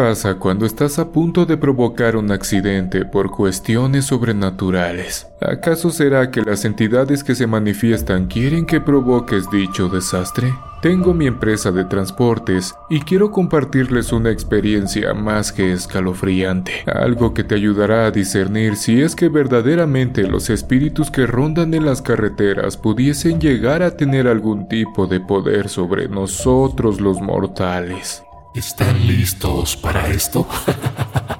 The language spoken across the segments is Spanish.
pasa cuando estás a punto de provocar un accidente por cuestiones sobrenaturales? ¿Acaso será que las entidades que se manifiestan quieren que provoques dicho desastre? Tengo mi empresa de transportes y quiero compartirles una experiencia más que escalofriante, algo que te ayudará a discernir si es que verdaderamente los espíritus que rondan en las carreteras pudiesen llegar a tener algún tipo de poder sobre nosotros los mortales. ¿Están listos para esto?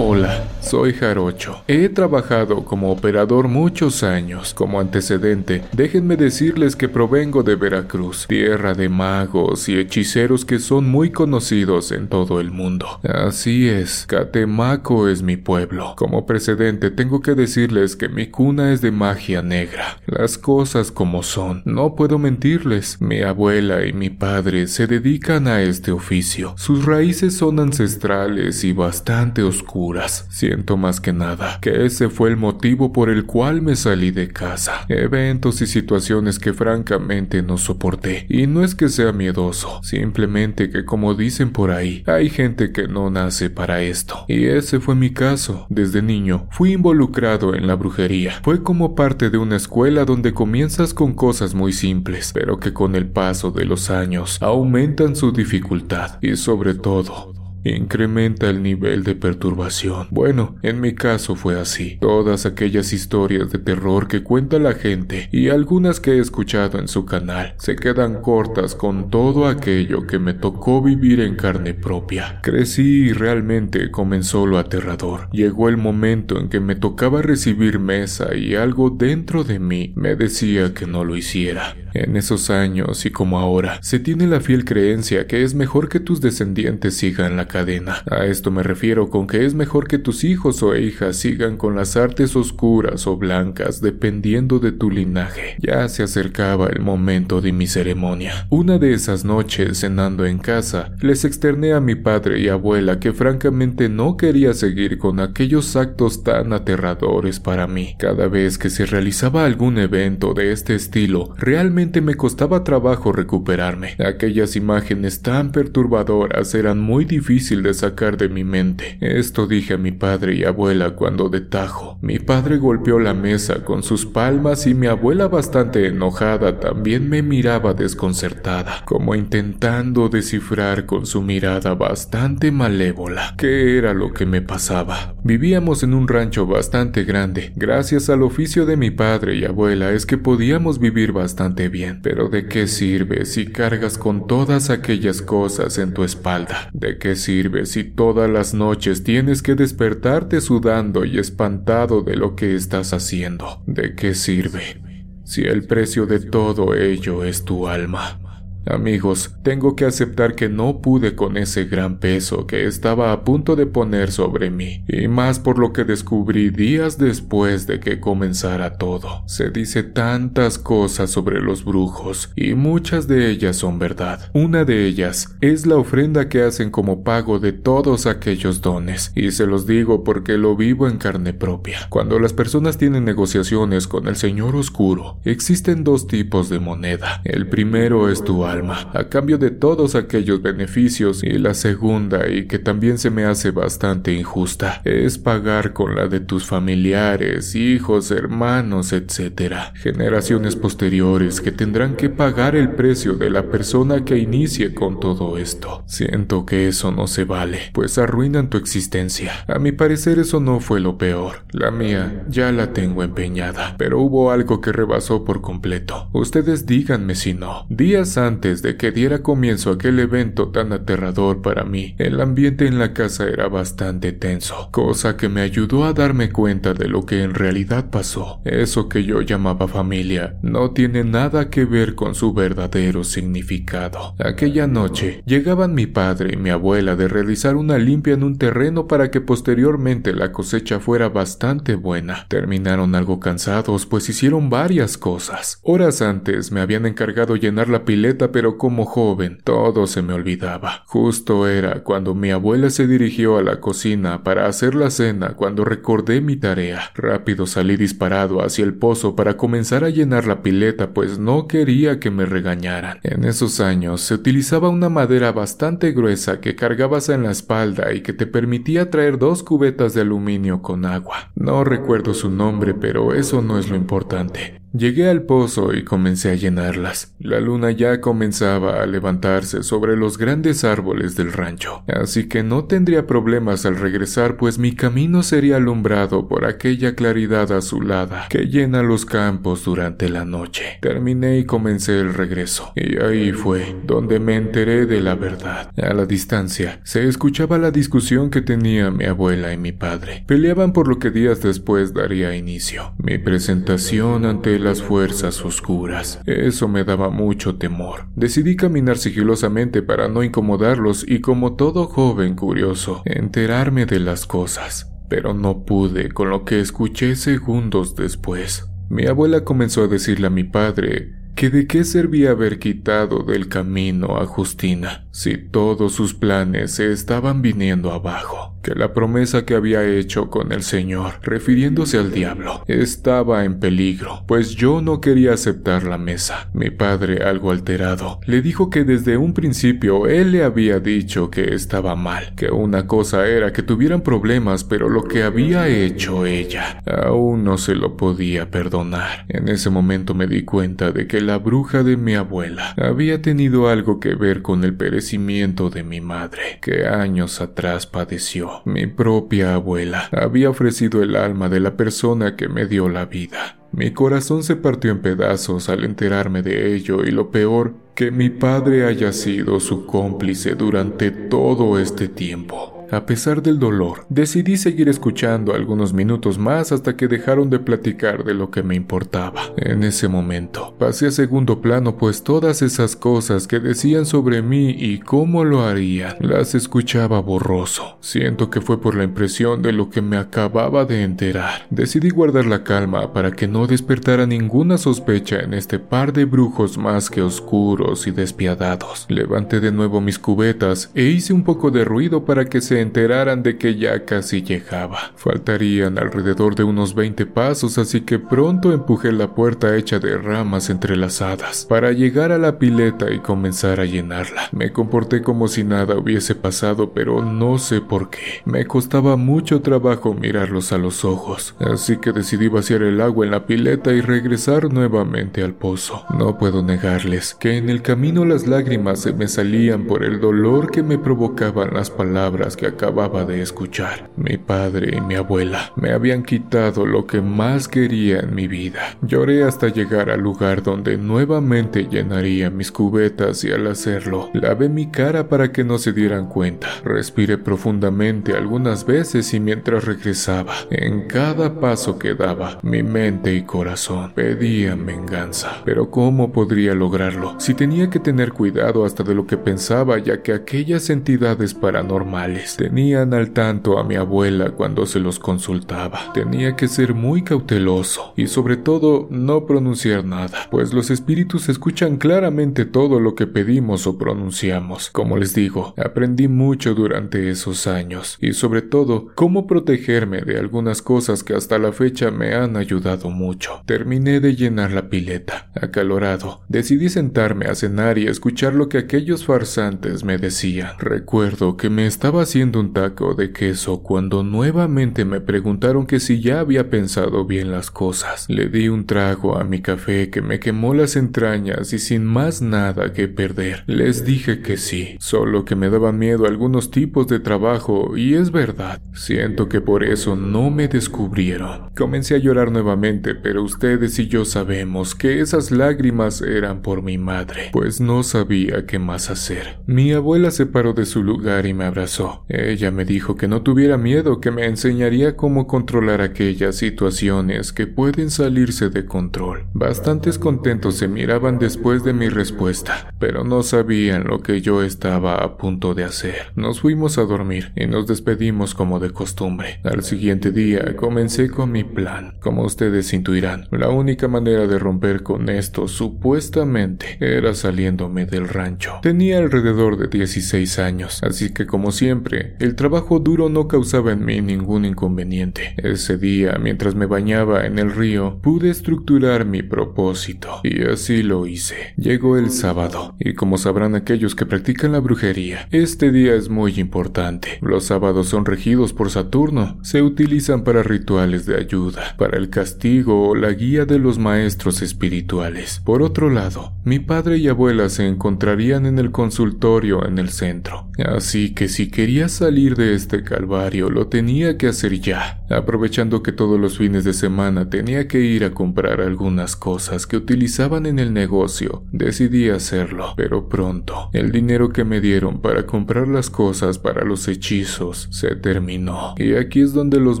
Soy Jarocho. He trabajado como operador muchos años. Como antecedente, déjenme decirles que provengo de Veracruz, tierra de magos y hechiceros que son muy conocidos en todo el mundo. Así es, Catemaco es mi pueblo. Como precedente, tengo que decirles que mi cuna es de magia negra. Las cosas como son. No puedo mentirles. Mi abuela y mi padre se dedican a este oficio. Sus raíces son ancestrales y bastante oscuras más que nada que ese fue el motivo por el cual me salí de casa. Eventos y situaciones que francamente no soporté. Y no es que sea miedoso, simplemente que como dicen por ahí, hay gente que no nace para esto. Y ese fue mi caso. Desde niño fui involucrado en la brujería. Fue como parte de una escuela donde comienzas con cosas muy simples, pero que con el paso de los años aumentan su dificultad y sobre todo incrementa el nivel de perturbación. Bueno, en mi caso fue así. Todas aquellas historias de terror que cuenta la gente y algunas que he escuchado en su canal se quedan cortas con todo aquello que me tocó vivir en carne propia. Crecí y realmente comenzó lo aterrador. Llegó el momento en que me tocaba recibir mesa y algo dentro de mí me decía que no lo hiciera. En esos años y como ahora, se tiene la fiel creencia que es mejor que tus descendientes sigan la cadena. A esto me refiero con que es mejor que tus hijos o hijas sigan con las artes oscuras o blancas dependiendo de tu linaje. Ya se acercaba el momento de mi ceremonia. Una de esas noches, cenando en casa, les externé a mi padre y abuela que francamente no quería seguir con aquellos actos tan aterradores para mí. Cada vez que se realizaba algún evento de este estilo, realmente me costaba trabajo recuperarme. Aquellas imágenes tan perturbadoras eran muy difíciles de sacar de mi mente. Esto dije a mi padre y abuela cuando de tajo. Mi padre golpeó la mesa con sus palmas y mi abuela bastante enojada también me miraba desconcertada, como intentando descifrar con su mirada bastante malévola qué era lo que me pasaba. Vivíamos en un rancho bastante grande. Gracias al oficio de mi padre y abuela es que podíamos vivir bastante Pero ¿de qué sirve si cargas con todas aquellas cosas en tu espalda? ¿De qué sirve si todas las noches tienes que despertarte sudando y espantado de lo que estás haciendo? ¿De qué sirve si el precio de todo ello es tu alma? Amigos, tengo que aceptar que no pude con ese gran peso que estaba a punto de poner sobre mí, y más por lo que descubrí días después de que comenzara todo. Se dice tantas cosas sobre los brujos, y muchas de ellas son verdad. Una de ellas es la ofrenda que hacen como pago de todos aquellos dones, y se los digo porque lo vivo en carne propia. Cuando las personas tienen negociaciones con el Señor Oscuro, existen dos tipos de moneda. El primero es tu a cambio de todos aquellos beneficios, y la segunda, y que también se me hace bastante injusta, es pagar con la de tus familiares, hijos, hermanos, etc. Generaciones posteriores que tendrán que pagar el precio de la persona que inicie con todo esto. Siento que eso no se vale, pues arruinan tu existencia. A mi parecer eso no fue lo peor. La mía ya la tengo empeñada, pero hubo algo que rebasó por completo. Ustedes díganme si no. Días antes de que diera comienzo aquel evento tan aterrador para mí, el ambiente en la casa era bastante tenso, cosa que me ayudó a darme cuenta de lo que en realidad pasó. Eso que yo llamaba familia no tiene nada que ver con su verdadero significado. Aquella noche llegaban mi padre y mi abuela de realizar una limpia en un terreno para que posteriormente la cosecha fuera bastante buena. Terminaron algo cansados pues hicieron varias cosas. Horas antes me habían encargado llenar la pileta pero como joven todo se me olvidaba. Justo era cuando mi abuela se dirigió a la cocina para hacer la cena cuando recordé mi tarea. Rápido salí disparado hacia el pozo para comenzar a llenar la pileta pues no quería que me regañaran. En esos años se utilizaba una madera bastante gruesa que cargabas en la espalda y que te permitía traer dos cubetas de aluminio con agua. No recuerdo su nombre, pero eso no es lo importante. Llegué al pozo y comencé a llenarlas. La luna ya comenzaba a levantarse sobre los grandes árboles del rancho, así que no tendría problemas al regresar, pues mi camino sería alumbrado por aquella claridad azulada que llena los campos durante la noche. Terminé y comencé el regreso, y ahí fue donde me enteré de la verdad. A la distancia se escuchaba la discusión que tenía mi abuela y mi padre. Peleaban por lo que días después daría inicio. Mi presentación ante las fuerzas oscuras. Eso me daba mucho temor. Decidí caminar sigilosamente para no incomodarlos y como todo joven curioso, enterarme de las cosas. Pero no pude con lo que escuché segundos después. Mi abuela comenzó a decirle a mi padre que de qué servía haber quitado del camino a Justina si todos sus planes se estaban viniendo abajo que la promesa que había hecho con el Señor, refiriéndose al diablo, estaba en peligro, pues yo no quería aceptar la mesa. Mi padre, algo alterado, le dijo que desde un principio él le había dicho que estaba mal, que una cosa era que tuvieran problemas, pero lo que había hecho ella aún no se lo podía perdonar. En ese momento me di cuenta de que la bruja de mi abuela había tenido algo que ver con el perecimiento de mi madre, que años atrás padeció mi propia abuela, había ofrecido el alma de la persona que me dio la vida. Mi corazón se partió en pedazos al enterarme de ello y lo peor, que mi padre haya sido su cómplice durante todo este tiempo. A pesar del dolor, decidí seguir escuchando algunos minutos más hasta que dejaron de platicar de lo que me importaba. En ese momento, pasé a segundo plano pues todas esas cosas que decían sobre mí y cómo lo harían, las escuchaba borroso. Siento que fue por la impresión de lo que me acababa de enterar. Decidí guardar la calma para que no despertara ninguna sospecha en este par de brujos más que oscuros y despiadados. Levanté de nuevo mis cubetas e hice un poco de ruido para que se enteraran de que ya casi llegaba. Faltarían alrededor de unos 20 pasos, así que pronto empujé la puerta hecha de ramas entrelazadas para llegar a la pileta y comenzar a llenarla. Me comporté como si nada hubiese pasado, pero no sé por qué. Me costaba mucho trabajo mirarlos a los ojos, así que decidí vaciar el agua en la pileta y regresar nuevamente al pozo. No puedo negarles que en el camino las lágrimas se me salían por el dolor que me provocaban las palabras que acababa de escuchar. Mi padre y mi abuela me habían quitado lo que más quería en mi vida. Lloré hasta llegar al lugar donde nuevamente llenaría mis cubetas y al hacerlo, lavé mi cara para que no se dieran cuenta. Respiré profundamente algunas veces y mientras regresaba, en cada paso que daba, mi mente y corazón pedían venganza. Pero ¿cómo podría lograrlo si tenía que tener cuidado hasta de lo que pensaba ya que aquellas entidades paranormales tenían al tanto a mi abuela cuando se los consultaba. Tenía que ser muy cauteloso y sobre todo no pronunciar nada, pues los espíritus escuchan claramente todo lo que pedimos o pronunciamos. Como les digo, aprendí mucho durante esos años y sobre todo cómo protegerme de algunas cosas que hasta la fecha me han ayudado mucho. Terminé de llenar la pileta. Acalorado, decidí sentarme a cenar y escuchar lo que aquellos farsantes me decían. Recuerdo que me estaba haciendo un taco de queso cuando nuevamente me preguntaron que si ya había pensado bien las cosas. Le di un trago a mi café que me quemó las entrañas y sin más nada que perder, les dije que sí, solo que me daban miedo algunos tipos de trabajo y es verdad, siento que por eso no me descubrieron. Comencé a llorar nuevamente, pero ustedes y yo sabemos que esas lágrimas eran por mi madre, pues no sabía qué más hacer. Mi abuela se paró de su lugar y me abrazó. Ella me dijo que no tuviera miedo, que me enseñaría cómo controlar aquellas situaciones que pueden salirse de control. Bastantes contentos se miraban después de mi respuesta, pero no sabían lo que yo estaba a punto de hacer. Nos fuimos a dormir y nos despedimos como de costumbre. Al siguiente día comencé con mi plan. Como ustedes intuirán, la única manera de romper con esto supuestamente era saliéndome del rancho. Tenía alrededor de 16 años, así que como siempre, el trabajo duro no causaba en mí ningún inconveniente. Ese día, mientras me bañaba en el río, pude estructurar mi propósito y así lo hice. Llegó el sábado y como sabrán aquellos que practican la brujería, este día es muy importante. Los sábados son regidos por Saturno, se utilizan para rituales de ayuda, para el castigo o la guía de los maestros espirituales. Por otro lado, mi padre y abuela se encontrarían en el consultorio en el centro, así que si quería salir de este calvario lo tenía que hacer ya, aprovechando que todos los fines de semana tenía que ir a comprar algunas cosas que utilizaban en el negocio, decidí hacerlo, pero pronto el dinero que me dieron para comprar las cosas para los hechizos se terminó, y aquí es donde los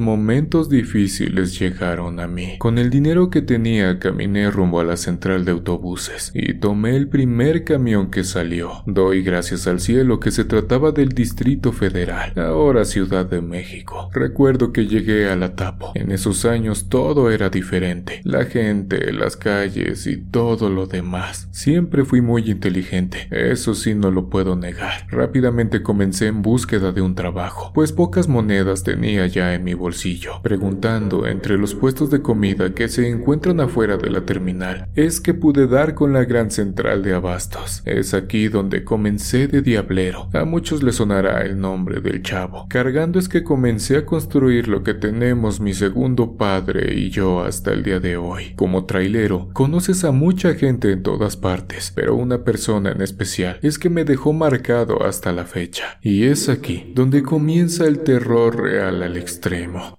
momentos difíciles llegaron a mí. Con el dinero que tenía caminé rumbo a la central de autobuses y tomé el primer camión que salió. Doy gracias al cielo que se trataba del Distrito Federal, ahora Ciudad de México. Recuerdo que llegué a la Tapo. En esos años todo era diferente. La gente, las calles y todo lo demás. Siempre fui muy inteligente, eso sí no lo puedo negar. Rápidamente comencé en búsqueda de un trabajo, pues pocas monedas tenía ya en mi bolsillo. Preguntando entre los puestos de comida que se encuentran afuera de la terminal, es que pude dar con la gran central de abastos. Es aquí donde comencé de diablero. A muchos les sonará el nombre del chavo. Cargando es que comencé a construir lo que tenemos mi segundo padre y yo hasta el día de hoy. Como trailero, conoces a mucha gente en todas partes, pero una persona en especial es que me dejó marcado hasta la fecha. Y es aquí donde comienza el terror real al extremo.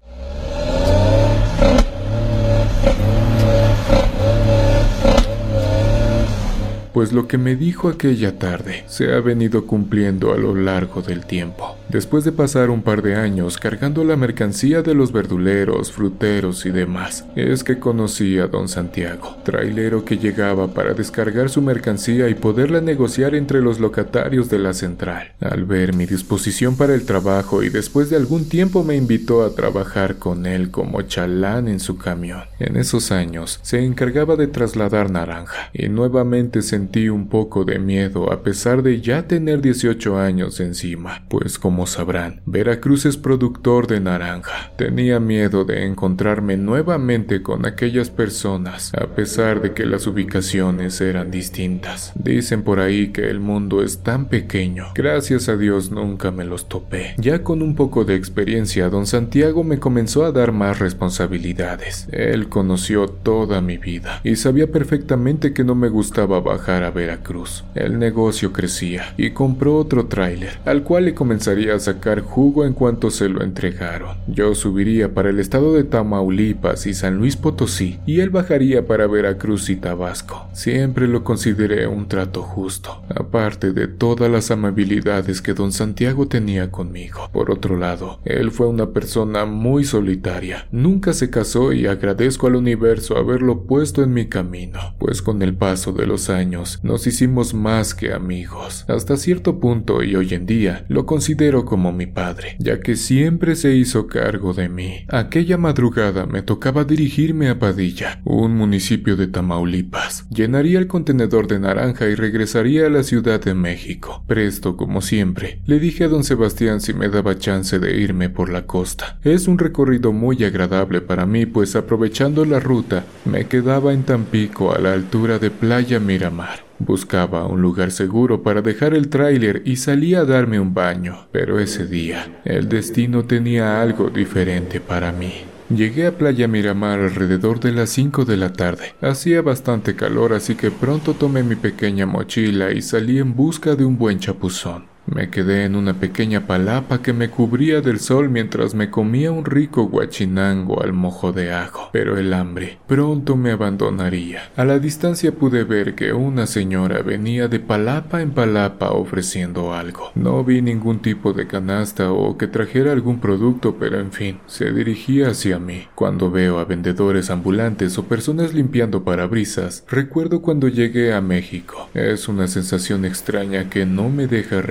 pues lo que me dijo aquella tarde se ha venido cumpliendo a lo largo del tiempo. Después de pasar un par de años cargando la mercancía de los verduleros, fruteros y demás, es que conocí a don Santiago, trailero que llegaba para descargar su mercancía y poderla negociar entre los locatarios de la central. Al ver mi disposición para el trabajo y después de algún tiempo me invitó a trabajar con él como chalán en su camión. En esos años se encargaba de trasladar naranja y nuevamente sentí un poco de miedo a pesar de ya tener 18 años encima, pues como sabrán, Veracruz es productor de naranja. Tenía miedo de encontrarme nuevamente con aquellas personas, a pesar de que las ubicaciones eran distintas. Dicen por ahí que el mundo es tan pequeño. Gracias a Dios nunca me los topé. Ya con un poco de experiencia, don Santiago me comenzó a dar más responsabilidades. Él conoció toda mi vida y sabía perfectamente que no me gustaba bajar a Veracruz. El negocio crecía y compró otro tráiler, al cual le comenzaría a sacar jugo en cuanto se lo entregaron. Yo subiría para el estado de Tamaulipas y San Luis Potosí y él bajaría para Veracruz y Tabasco. Siempre lo consideré un trato justo, aparte de todas las amabilidades que don Santiago tenía conmigo. Por otro lado, él fue una persona muy solitaria. Nunca se casó y agradezco al universo haberlo puesto en mi camino, pues con el paso de los años nos hicimos más que amigos. Hasta cierto punto y hoy en día lo considero como mi padre, ya que siempre se hizo cargo de mí. Aquella madrugada me tocaba dirigirme a Padilla, un municipio de Tamaulipas. Llenaría el contenedor de naranja y regresaría a la Ciudad de México. Presto como siempre, le dije a don Sebastián si me daba chance de irme por la costa. Es un recorrido muy agradable para mí, pues aprovechando la ruta, me quedaba en Tampico a la altura de Playa Miramar. Buscaba un lugar seguro para dejar el tráiler y salí a darme un baño, pero ese día el destino tenía algo diferente para mí. Llegué a Playa Miramar alrededor de las 5 de la tarde. Hacía bastante calor así que pronto tomé mi pequeña mochila y salí en busca de un buen chapuzón. Me quedé en una pequeña palapa que me cubría del sol mientras me comía un rico guachinango al mojo de ajo, pero el hambre pronto me abandonaría. A la distancia pude ver que una señora venía de palapa en palapa ofreciendo algo. No vi ningún tipo de canasta o que trajera algún producto, pero en fin, se dirigía hacia mí. Cuando veo a vendedores ambulantes o personas limpiando parabrisas, recuerdo cuando llegué a México. Es una sensación extraña que no me deja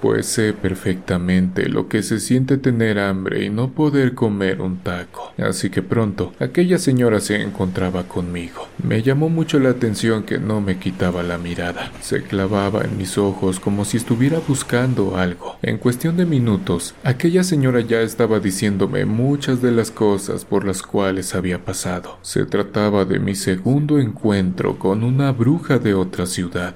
pues sé perfectamente lo que se siente tener hambre y no poder comer un taco. Así que pronto, aquella señora se encontraba conmigo. Me llamó mucho la atención que no me quitaba la mirada. Se clavaba en mis ojos como si estuviera buscando algo. En cuestión de minutos, aquella señora ya estaba diciéndome muchas de las cosas por las cuales había pasado. Se trataba de mi segundo encuentro con una bruja de otra ciudad.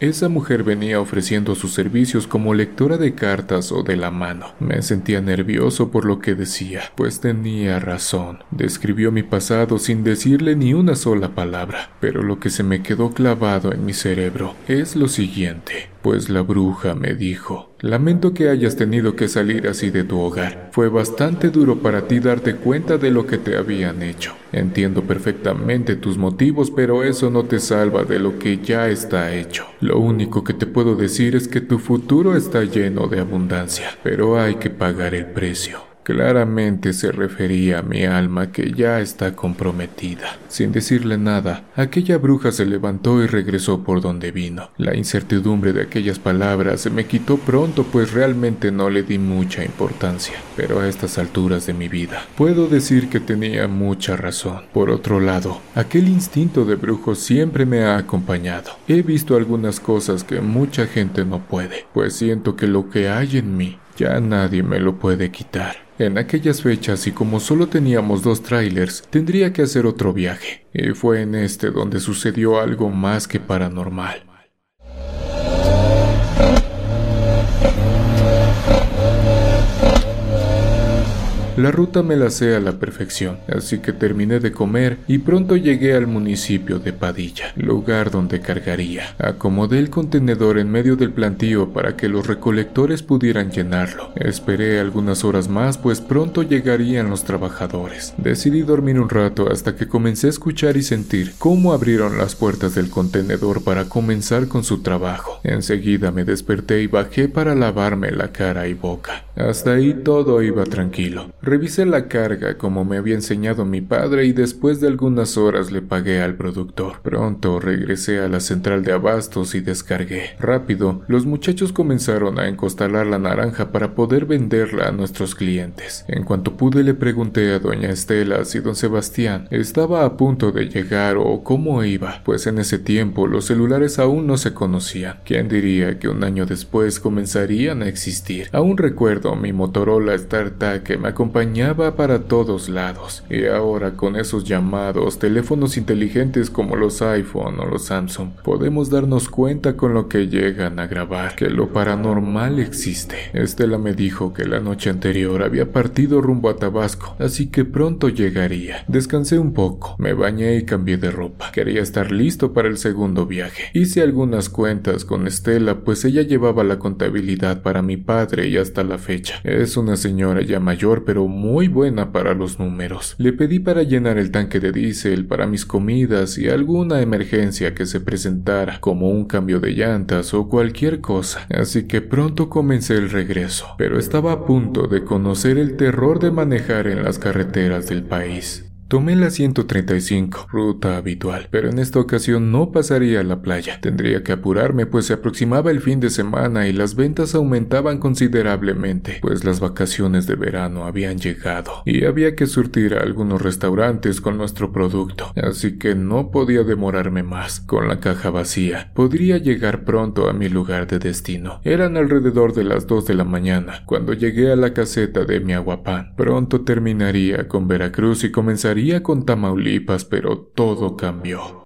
Esa mujer venía ofreciendo sus servicios como lectora de cartas o de la mano. Me sentía nervioso por lo que decía, pues tenía razón. Describió mi pasado sin decirle ni una sola palabra, pero lo que se me quedó clavado en mi cerebro es lo siguiente, pues la bruja me dijo, Lamento que hayas tenido que salir así de tu hogar. Fue bastante duro para ti darte cuenta de lo que te habían hecho. Entiendo perfectamente tus motivos, pero eso no te salva de lo que ya está hecho. Lo único que te puedo decir es que tu futuro está lleno de abundancia, pero hay que pagar el precio. Claramente se refería a mi alma que ya está comprometida. Sin decirle nada, aquella bruja se levantó y regresó por donde vino. La incertidumbre de aquellas palabras se me quitó pronto pues realmente no le di mucha importancia. Pero a estas alturas de mi vida, puedo decir que tenía mucha razón. Por otro lado, aquel instinto de brujo siempre me ha acompañado. He visto algunas cosas que mucha gente no puede, pues siento que lo que hay en mí ya nadie me lo puede quitar. En aquellas fechas y como solo teníamos dos trailers, tendría que hacer otro viaje, y fue en este donde sucedió algo más que paranormal. La ruta me la sé a la perfección, así que terminé de comer y pronto llegué al municipio de Padilla, lugar donde cargaría. Acomodé el contenedor en medio del plantío para que los recolectores pudieran llenarlo. Esperé algunas horas más, pues pronto llegarían los trabajadores. Decidí dormir un rato hasta que comencé a escuchar y sentir cómo abrieron las puertas del contenedor para comenzar con su trabajo. Enseguida me desperté y bajé para lavarme la cara y boca. Hasta ahí todo iba tranquilo. Revisé la carga como me había enseñado mi padre y después de algunas horas le pagué al productor. Pronto regresé a la central de abastos y descargué. Rápido, los muchachos comenzaron a encostalar la naranja para poder venderla a nuestros clientes. En cuanto pude le pregunté a doña Estela si don Sebastián estaba a punto de llegar o cómo iba, pues en ese tiempo los celulares aún no se conocían. ¿Quién diría que un año después comenzarían a existir? Aún recuerdo mi Motorola StarTAC que me acompañaba acompañaba para todos lados, y ahora con esos llamados teléfonos inteligentes como los iPhone o los Samsung, podemos darnos cuenta con lo que llegan a grabar que lo paranormal existe. Estela me dijo que la noche anterior había partido rumbo a Tabasco, así que pronto llegaría. Descansé un poco, me bañé y cambié de ropa. Quería estar listo para el segundo viaje. Hice algunas cuentas con Estela, pues ella llevaba la contabilidad para mi padre y hasta la fecha. Es una señora ya mayor, pero muy buena para los números. Le pedí para llenar el tanque de diésel para mis comidas y alguna emergencia que se presentara, como un cambio de llantas o cualquier cosa. Así que pronto comencé el regreso, pero estaba a punto de conocer el terror de manejar en las carreteras del país. Tomé la 135, ruta habitual, pero en esta ocasión no pasaría a la playa. Tendría que apurarme pues se aproximaba el fin de semana y las ventas aumentaban considerablemente, pues las vacaciones de verano habían llegado y había que surtir a algunos restaurantes con nuestro producto, así que no podía demorarme más. Con la caja vacía, podría llegar pronto a mi lugar de destino. Eran alrededor de las 2 de la mañana cuando llegué a la caseta de mi aguapán. Pronto terminaría con Veracruz y comenzaría con Tamaulipas, pero todo cambió.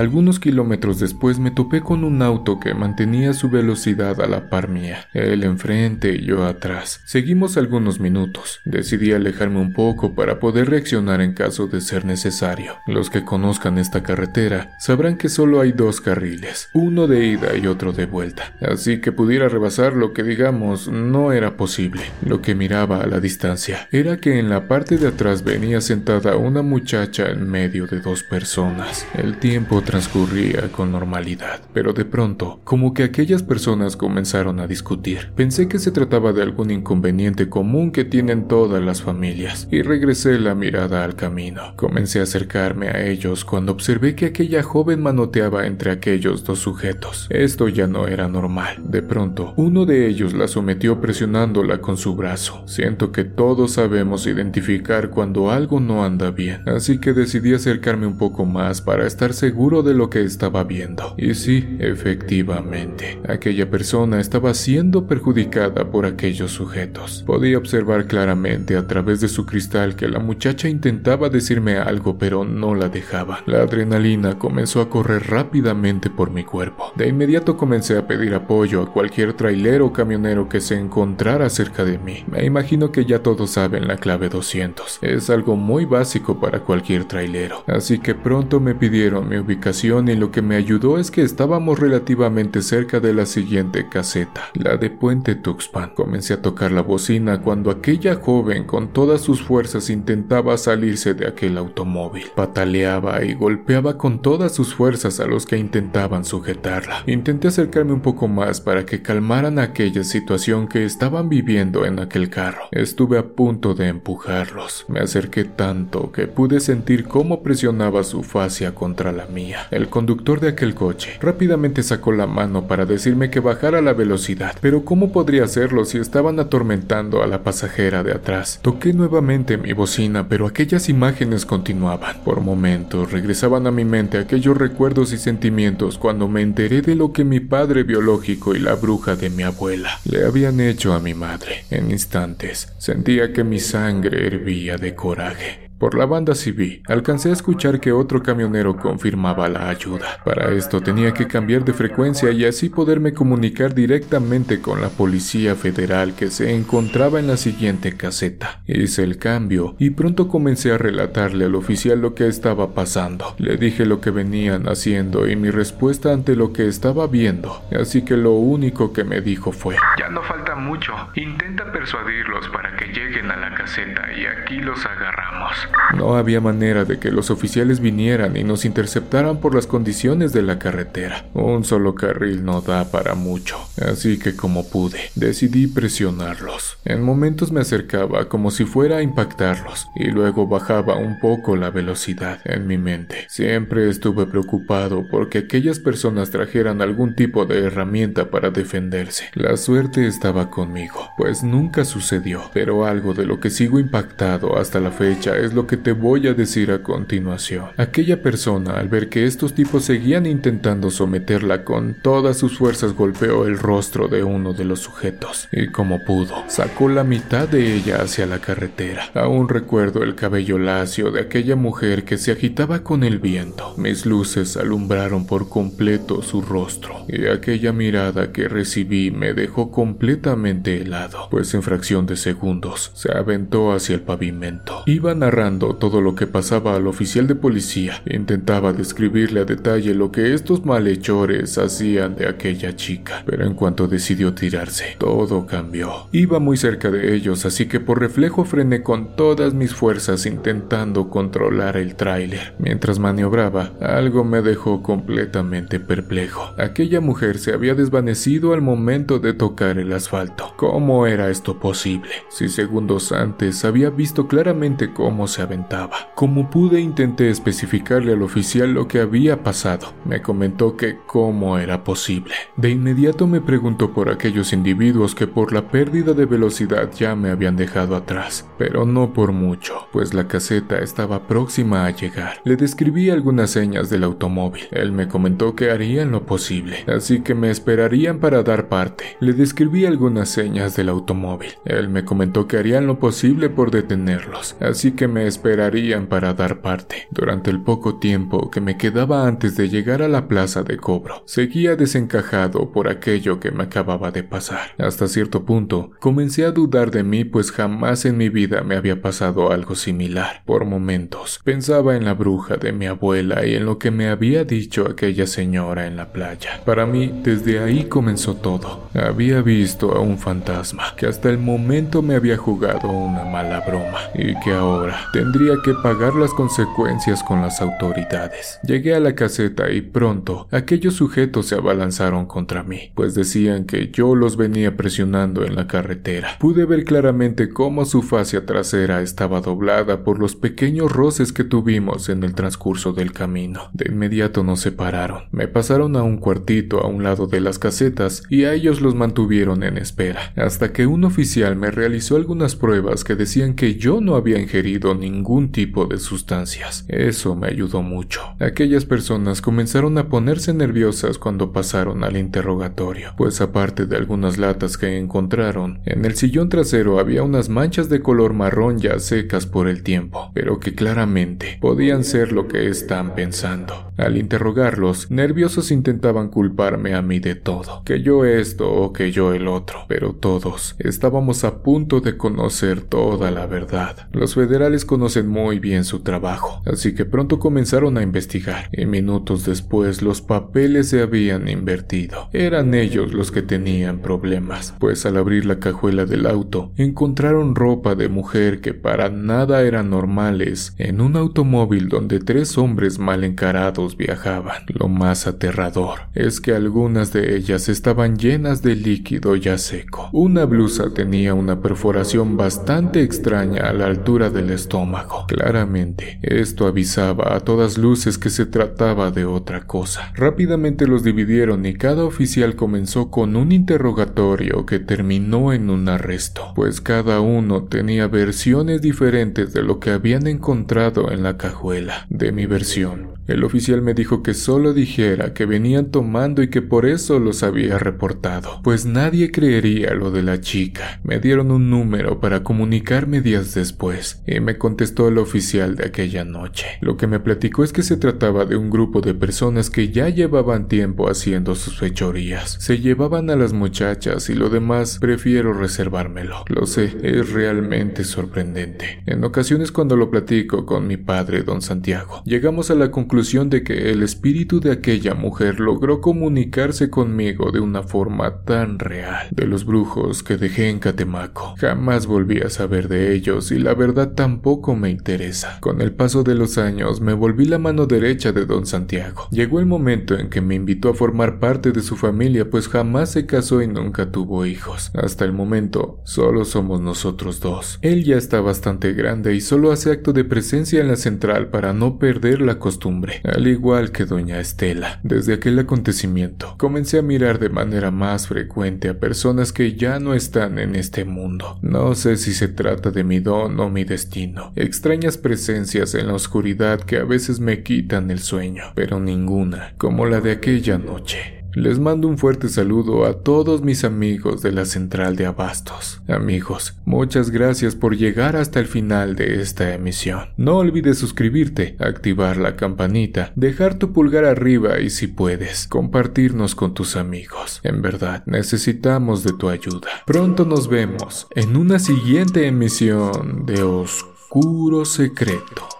Algunos kilómetros después me topé con un auto que mantenía su velocidad a la par mía, él enfrente y yo atrás. Seguimos algunos minutos. Decidí alejarme un poco para poder reaccionar en caso de ser necesario. Los que conozcan esta carretera sabrán que solo hay dos carriles, uno de ida y otro de vuelta, así que pudiera rebasar lo que digamos no era posible. Lo que miraba a la distancia era que en la parte de atrás venía sentada una muchacha en medio de dos personas. El tiempo transcurría con normalidad, pero de pronto, como que aquellas personas comenzaron a discutir. Pensé que se trataba de algún inconveniente común que tienen todas las familias, y regresé la mirada al camino. Comencé a acercarme a ellos cuando observé que aquella joven manoteaba entre aquellos dos sujetos. Esto ya no era normal. De pronto, uno de ellos la sometió presionándola con su brazo. Siento que todos sabemos identificar cuando algo no anda bien, así que decidí acercarme un poco más para estar seguro de lo que estaba viendo. Y sí, efectivamente, aquella persona estaba siendo perjudicada por aquellos sujetos. Podía observar claramente a través de su cristal que la muchacha intentaba decirme algo pero no la dejaba. La adrenalina comenzó a correr rápidamente por mi cuerpo. De inmediato comencé a pedir apoyo a cualquier trailero o camionero que se encontrara cerca de mí. Me imagino que ya todos saben la clave 200. Es algo muy básico para cualquier trailero. Así que pronto me pidieron mi ubicación y lo que me ayudó es que estábamos relativamente cerca de la siguiente caseta, la de Puente Tuxpan. Comencé a tocar la bocina cuando aquella joven con todas sus fuerzas intentaba salirse de aquel automóvil. Pataleaba y golpeaba con todas sus fuerzas a los que intentaban sujetarla. Intenté acercarme un poco más para que calmaran aquella situación que estaban viviendo en aquel carro. Estuve a punto de empujarlos. Me acerqué tanto que pude sentir cómo presionaba su fascia contra la mía. El conductor de aquel coche rápidamente sacó la mano para decirme que bajara la velocidad, pero ¿cómo podría hacerlo si estaban atormentando a la pasajera de atrás? Toqué nuevamente mi bocina, pero aquellas imágenes continuaban. Por momentos regresaban a mi mente aquellos recuerdos y sentimientos cuando me enteré de lo que mi padre biológico y la bruja de mi abuela le habían hecho a mi madre. En instantes sentía que mi sangre hervía de coraje. Por la banda civil, alcancé a escuchar que otro camionero confirmaba la ayuda. Para esto tenía que cambiar de frecuencia y así poderme comunicar directamente con la Policía Federal que se encontraba en la siguiente caseta. Hice el cambio y pronto comencé a relatarle al oficial lo que estaba pasando. Le dije lo que venían haciendo y mi respuesta ante lo que estaba viendo, así que lo único que me dijo fue, Ya no falta mucho, intenta persuadirlos para que lleguen a la caseta y aquí los agarramos. No había manera de que los oficiales vinieran y nos interceptaran por las condiciones de la carretera. Un solo carril no da para mucho, así que como pude, decidí presionarlos. En momentos me acercaba como si fuera a impactarlos y luego bajaba un poco la velocidad en mi mente. Siempre estuve preocupado porque aquellas personas trajeran algún tipo de herramienta para defenderse. La suerte estaba conmigo, pues nunca sucedió, pero algo de lo que sigo impactado hasta la fecha es lo que te voy a decir a continuación. Aquella persona, al ver que estos tipos seguían intentando someterla con todas sus fuerzas, golpeó el rostro de uno de los sujetos y como pudo, sacó la mitad de ella hacia la carretera. Aún recuerdo el cabello lacio de aquella mujer que se agitaba con el viento. Mis luces alumbraron por completo su rostro y aquella mirada que recibí me dejó completamente helado, pues en fracción de segundos se aventó hacia el pavimento. Iba narrando todo lo que pasaba al oficial de policía. Intentaba describirle a detalle lo que estos malhechores hacían de aquella chica, pero en cuanto decidió tirarse, todo cambió. Iba muy cerca de ellos, así que por reflejo frené con todas mis fuerzas intentando controlar el tráiler. Mientras maniobraba, algo me dejó completamente perplejo. Aquella mujer se había desvanecido al momento de tocar el asfalto. ¿Cómo era esto posible? Si segundos antes había visto claramente cómo se aventaba. Como pude intenté especificarle al oficial lo que había pasado. Me comentó que cómo era posible. De inmediato me preguntó por aquellos individuos que por la pérdida de velocidad ya me habían dejado atrás, pero no por mucho, pues la caseta estaba próxima a llegar. Le describí algunas señas del automóvil. Él me comentó que harían lo posible, así que me esperarían para dar parte. Le describí algunas señas del automóvil. Él me comentó que harían lo posible por detenerlos, así que me esperarían para dar parte. Durante el poco tiempo que me quedaba antes de llegar a la plaza de cobro, seguía desencajado por aquello que me acababa de pasar. Hasta cierto punto, comencé a dudar de mí pues jamás en mi vida me había pasado algo similar. Por momentos, pensaba en la bruja de mi abuela y en lo que me había dicho aquella señora en la playa. Para mí, desde ahí comenzó todo. Había visto a un fantasma que hasta el momento me había jugado una mala broma y que ahora tendría que pagar las consecuencias con las autoridades. Llegué a la caseta y pronto aquellos sujetos se abalanzaron contra mí, pues decían que yo los venía presionando en la carretera. Pude ver claramente cómo su fascia trasera estaba doblada por los pequeños roces que tuvimos en el transcurso del camino. De inmediato nos separaron. Me pasaron a un cuartito a un lado de las casetas y a ellos los mantuvieron en espera, hasta que un oficial me realizó algunas pruebas que decían que yo no había ingerido ningún tipo de sustancias. Eso me ayudó mucho. Aquellas personas comenzaron a ponerse nerviosas cuando pasaron al interrogatorio, pues aparte de algunas latas que encontraron, en el sillón trasero había unas manchas de color marrón ya secas por el tiempo, pero que claramente podían ser lo que están pensando. Al interrogarlos, nerviosos intentaban culparme a mí de todo, que yo esto o que yo el otro, pero todos estábamos a punto de conocer toda la verdad. Los federales conocen muy bien su trabajo, así que pronto comenzaron a investigar, y minutos después los papeles se habían invertido. Eran ellos los que tenían problemas, pues al abrir la cajuela del auto, encontraron ropa de mujer que para nada eran normales en un automóvil donde tres hombres mal encarados viajaban. Lo más aterrador es que algunas de ellas estaban llenas de líquido ya seco. Una blusa tenía una perforación bastante extraña a la altura del estómago. Claramente, esto avisaba a todas luces que se trataba de otra cosa. Rápidamente los dividieron y cada oficial comenzó con un interrogatorio que terminó en un arresto, pues cada uno tenía versiones diferentes de lo que habían encontrado en la cajuela. De mi versión, el oficial me dijo que solo dijera que venían tomando y que por eso los había reportado, pues nadie creería lo de la chica. Me dieron un número para comunicarme días después y me contestó el oficial de aquella noche. Lo que me platicó es que se trataba de un grupo de personas que ya llevaban tiempo haciendo sus fechorías. Se llevaban a las muchachas y lo demás prefiero reservármelo. Lo sé, es realmente sorprendente. En ocasiones cuando lo platico con mi padre, don Santiago, llegamos a la conclusión de que el espíritu de aquella mujer logró comunicarse conmigo de una forma tan real. De los brujos que dejé en Catemaco, jamás volví a saber de ellos y la verdad tampoco me interesa. Con el paso de los años me volví la mano derecha de don Santiago. Llegó el momento en que me invitó a formar parte de su familia, pues jamás se casó y nunca tuvo hijos. Hasta el momento, solo somos nosotros dos. Él ya está bastante grande y solo hace acto de presencia en la central para no perder la costumbre al igual que doña Estela. Desde aquel acontecimiento, comencé a mirar de manera más frecuente a personas que ya no están en este mundo. No sé si se trata de mi don o mi destino. Extrañas presencias en la oscuridad que a veces me quitan el sueño, pero ninguna como la de aquella noche. Les mando un fuerte saludo a todos mis amigos de la central de abastos. Amigos, muchas gracias por llegar hasta el final de esta emisión. No olvides suscribirte, activar la campanita, dejar tu pulgar arriba y si puedes, compartirnos con tus amigos. En verdad, necesitamos de tu ayuda. Pronto nos vemos en una siguiente emisión de Oscuro Secreto.